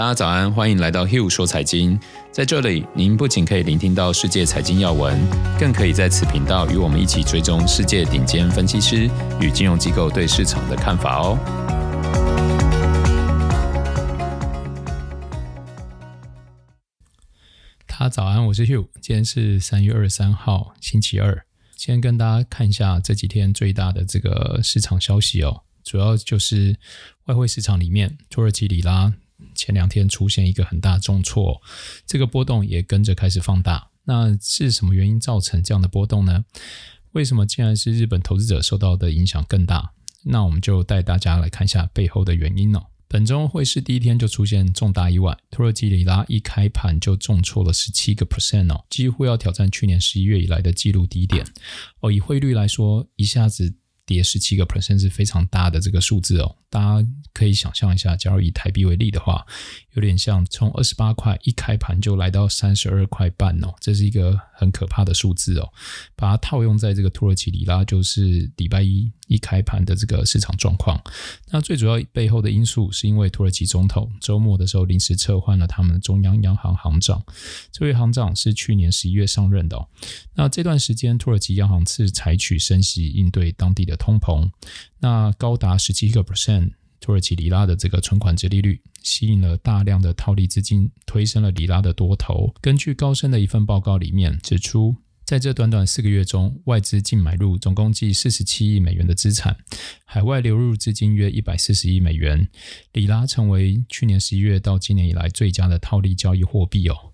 大家早安，欢迎来到 Hugh 说财经。在这里，您不仅可以聆听到世界财经要闻，更可以在此频道与我们一起追踪世界顶尖分析师与金融机构对市场的看法哦。大家早安，我是 Hugh，今天是三月二十三号，星期二。先跟大家看一下这几天最大的这个市场消息哦。主要就是外汇市场里面，土耳其里拉前两天出现一个很大重挫，这个波动也跟着开始放大。那是什么原因造成这样的波动呢？为什么竟然是日本投资者受到的影响更大？那我们就带大家来看一下背后的原因哦。本周汇市第一天就出现重大意外，土耳其里拉一开盘就重挫了十七个 percent 哦，几乎要挑战去年十一月以来的纪录低点哦。以汇率来说，一下子。跌十七个 percent 是非常大的这个数字哦，大家可以想象一下，假如以台币为例的话，有点像从二十八块一开盘就来到三十二块半哦，这是一个很可怕的数字哦。把它套用在这个土耳其里拉，就是礼拜一一开盘的这个市场状况。那最主要背后的因素是因为土耳其总统周末的时候临时撤换了他们中央央行行长，这位行长是去年十一月上任的哦。那这段时间土耳其央行是采取升息应对当地的通膨，那高达十七个 percent 土耳其里拉的这个存款殖利率，吸引了大量的套利资金，推升了里拉的多头。根据高盛的一份报告里面指出，在这短短四个月中，外资净买入总共计四十七亿美元的资产，海外流入资金约一百四十亿美元，里拉成为去年十一月到今年以来最佳的套利交易货币哦。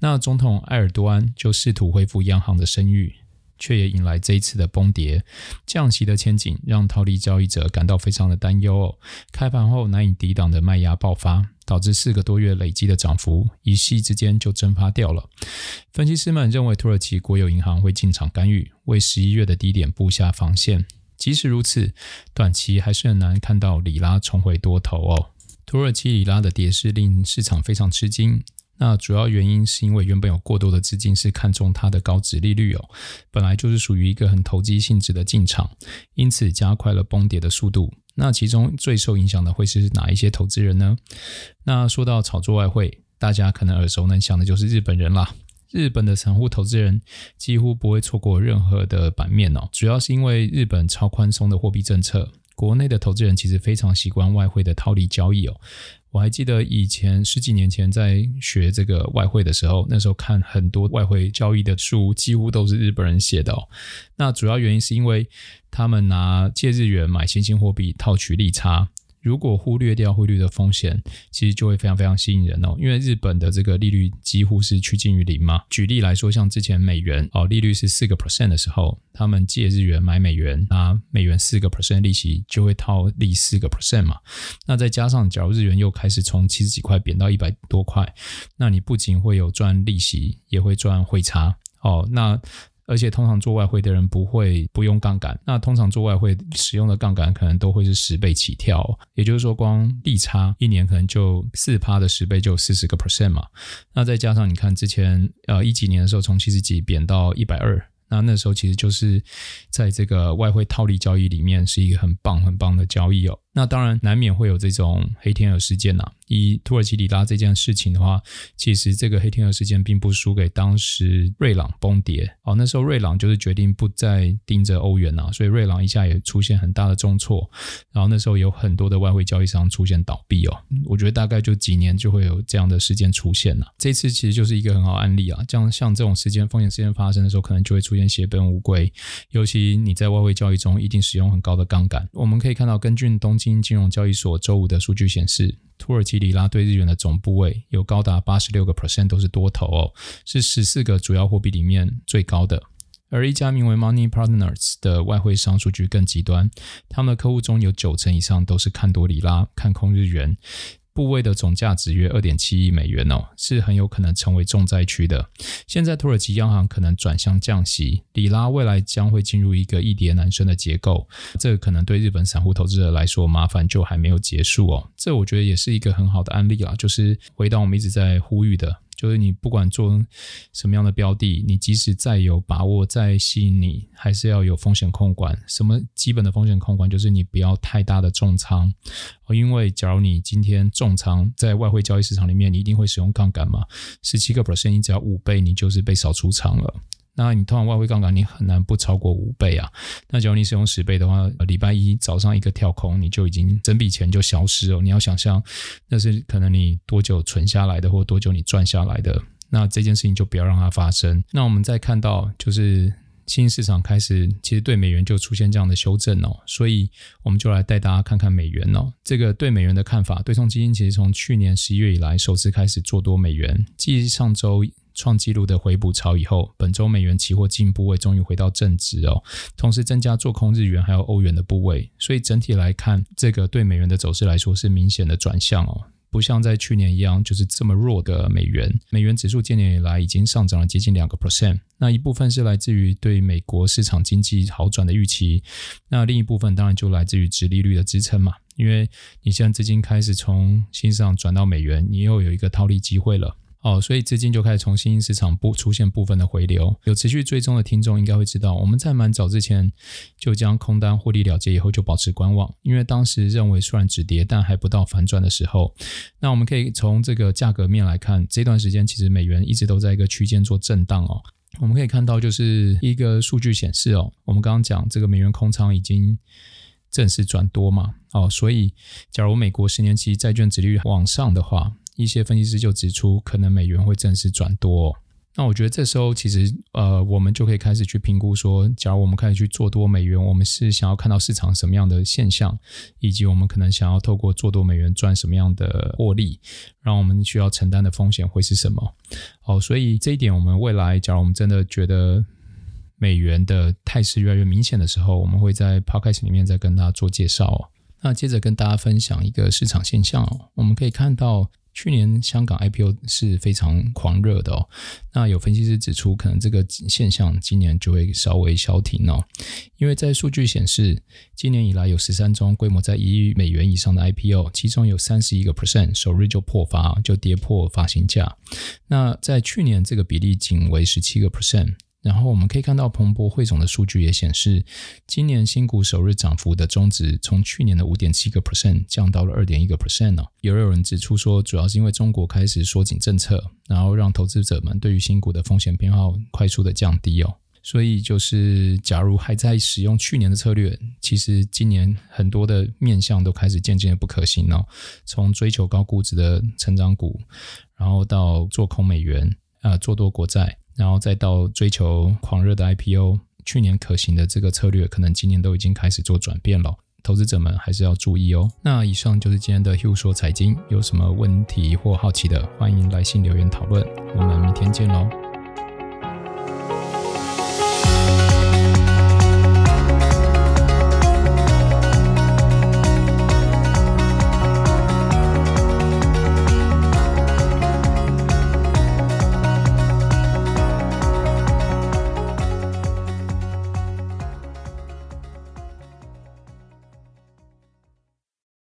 那总统埃尔多安就试图恢复央行的声誉。却也引来这一次的崩跌，降息的前景让套利交易者感到非常的担忧哦。开盘后难以抵挡的卖压爆发，导致四个多月累积的涨幅一夕之间就蒸发掉了。分析师们认为土耳其国有银行会进场干预，为十一月的低点布下防线。即使如此，短期还是很难看到里拉重回多头哦。土耳其里拉的跌势令市场非常吃惊。那主要原因是因为原本有过多的资金是看中它的高值利率哦，本来就是属于一个很投机性质的进场，因此加快了崩跌的速度。那其中最受影响的会是哪一些投资人呢？那说到炒作外汇，大家可能耳熟能详的就是日本人啦。日本的散户投资人几乎不会错过任何的版面哦，主要是因为日本超宽松的货币政策，国内的投资人其实非常习惯外汇的套利交易哦。我还记得以前十几年前在学这个外汇的时候，那时候看很多外汇交易的书，几乎都是日本人写的哦。那主要原因是因为他们拿借日元买新兴货币套取利差。如果忽略掉汇率的风险，其实就会非常非常吸引人哦。因为日本的这个利率几乎是趋近于零嘛。举例来说，像之前美元哦利率是四个 percent 的时候，他们借日元买美元，那美元四个 percent 利息，就会套利四个 percent 嘛。那再加上，假如日元又开始从七十几块贬到一百多块，那你不仅会有赚利息，也会赚汇差哦。那而且通常做外汇的人不会不用杠杆，那通常做外汇使用的杠杆可能都会是十倍起跳，也就是说光利差一年可能就四趴的十倍就四十个 percent 嘛，那再加上你看之前呃一几年的时候从七十几贬到一百二。那那时候其实就是在这个外汇套利交易里面是一个很棒很棒的交易哦。那当然难免会有这种黑天鹅事件呐、啊。以土耳其里拉这件事情的话，其实这个黑天鹅事件并不输给当时瑞郎崩跌哦。那时候瑞郎就是决定不再盯着欧元呐，所以瑞郎一下也出现很大的重挫。然后那时候有很多的外汇交易商出现倒闭哦。我觉得大概就几年就会有这样的事件出现了。这次其实就是一个很好案例啊。这样像这种事件风险事件发生的时候，可能就会出现血本无归。尤其你在外汇交易中一定使用很高的杠杆。我们可以看到，根据东金金融交易所周五的数据显示，土耳其里拉对日元的总部位有高达八十六个 percent 都是多头哦，是十四个主要货币里面最高的。而一家名为 Money Partners 的外汇商数据更极端，他们的客户中有九成以上都是看多里拉，看空日元。部位的总价值约二点七亿美元哦，是很有可能成为重灾区的。现在土耳其央行可能转向降息，里拉未来将会进入一个一跌难升的结构。这可能对日本散户投资者来说，麻烦就还没有结束哦。这我觉得也是一个很好的案例啊，就是回到我们一直在呼吁的。就是你不管做什么样的标的，你即使再有把握、再吸引你，还是要有风险控管。什么基本的风险控管？就是你不要太大的重仓，因为假如你今天重仓在外汇交易市场里面，你一定会使用杠杆嘛，十七个 percent，你只要五倍，你就是被扫出场了。那你通常外汇杠杆，你很难不超过五倍啊。那假如你使用十倍的话，礼拜一早上一个跳空，你就已经整笔钱就消失了。你要想象，那是可能你多久存下来的，或多久你赚下来的。那这件事情就不要让它发生。那我们再看到，就是新兴市场开始，其实对美元就出现这样的修正哦。所以我们就来带大家看看美元哦。这个对美元的看法，对冲基金其实从去年十一月以来首次开始做多美元，继上周。创纪录的回补潮以后，本周美元期货净部位终于回到正值哦，同时增加做空日元还有欧元的部位，所以整体来看，这个对美元的走势来说是明显的转向哦，不像在去年一样就是这么弱的美元。美元指数今年以来已经上涨了接近两个 percent，那一部分是来自于对美国市场经济好转的预期，那另一部分当然就来自于殖利率的支撑嘛，因为你现在资金开始从新市场转到美元，你又有一个套利机会了。哦，所以资金就开始从新兴市场部出现部分的回流。有持续追踪的听众应该会知道，我们在蛮早之前就将空单获利了结以后就保持观望，因为当时认为虽然止跌，但还不到反转的时候。那我们可以从这个价格面来看，这段时间其实美元一直都在一个区间做震荡哦。我们可以看到，就是一个数据显示哦，我们刚刚讲这个美元空仓已经正式转多嘛。哦，所以假如美国十年期债券殖利率往上的话，一些分析师就指出，可能美元会正式转多。那我觉得这时候其实呃，我们就可以开始去评估说，假如我们开始去做多美元，我们是想要看到市场什么样的现象，以及我们可能想要透过做多美元赚什么样的获利，让我们需要承担的风险会是什么？好，所以这一点我们未来，假如我们真的觉得美元的态势越来越明显的时候，我们会在 Podcast 里面再跟大家做介绍。那接着跟大家分享一个市场现象，我们可以看到。去年香港 IPO 是非常狂热的哦，那有分析师指出，可能这个现象今年就会稍微消停哦，因为在数据显示，今年以来有十三宗规模在一亿美元以上的 IPO，其中有三十一个 percent 首日就破发，就跌破发行价，那在去年这个比例仅为十七个 percent。然后我们可以看到，彭博汇总的数据也显示，今年新股首日涨幅的中值从去年的五点七个 percent 降到了二点一个 percent 哦。也有人指出说，主要是因为中国开始缩紧政策，然后让投资者们对于新股的风险偏好快速的降低哦。所以就是，假如还在使用去年的策略，其实今年很多的面向都开始渐渐的不可行哦。从追求高估值的成长股，然后到做空美元啊，做多国债。然后再到追求狂热的 IPO，去年可行的这个策略，可能今年都已经开始做转变了。投资者们还是要注意哦。那以上就是今天的 Hugh 说财经，有什么问题或好奇的，欢迎来信留言讨论。我们明天见喽。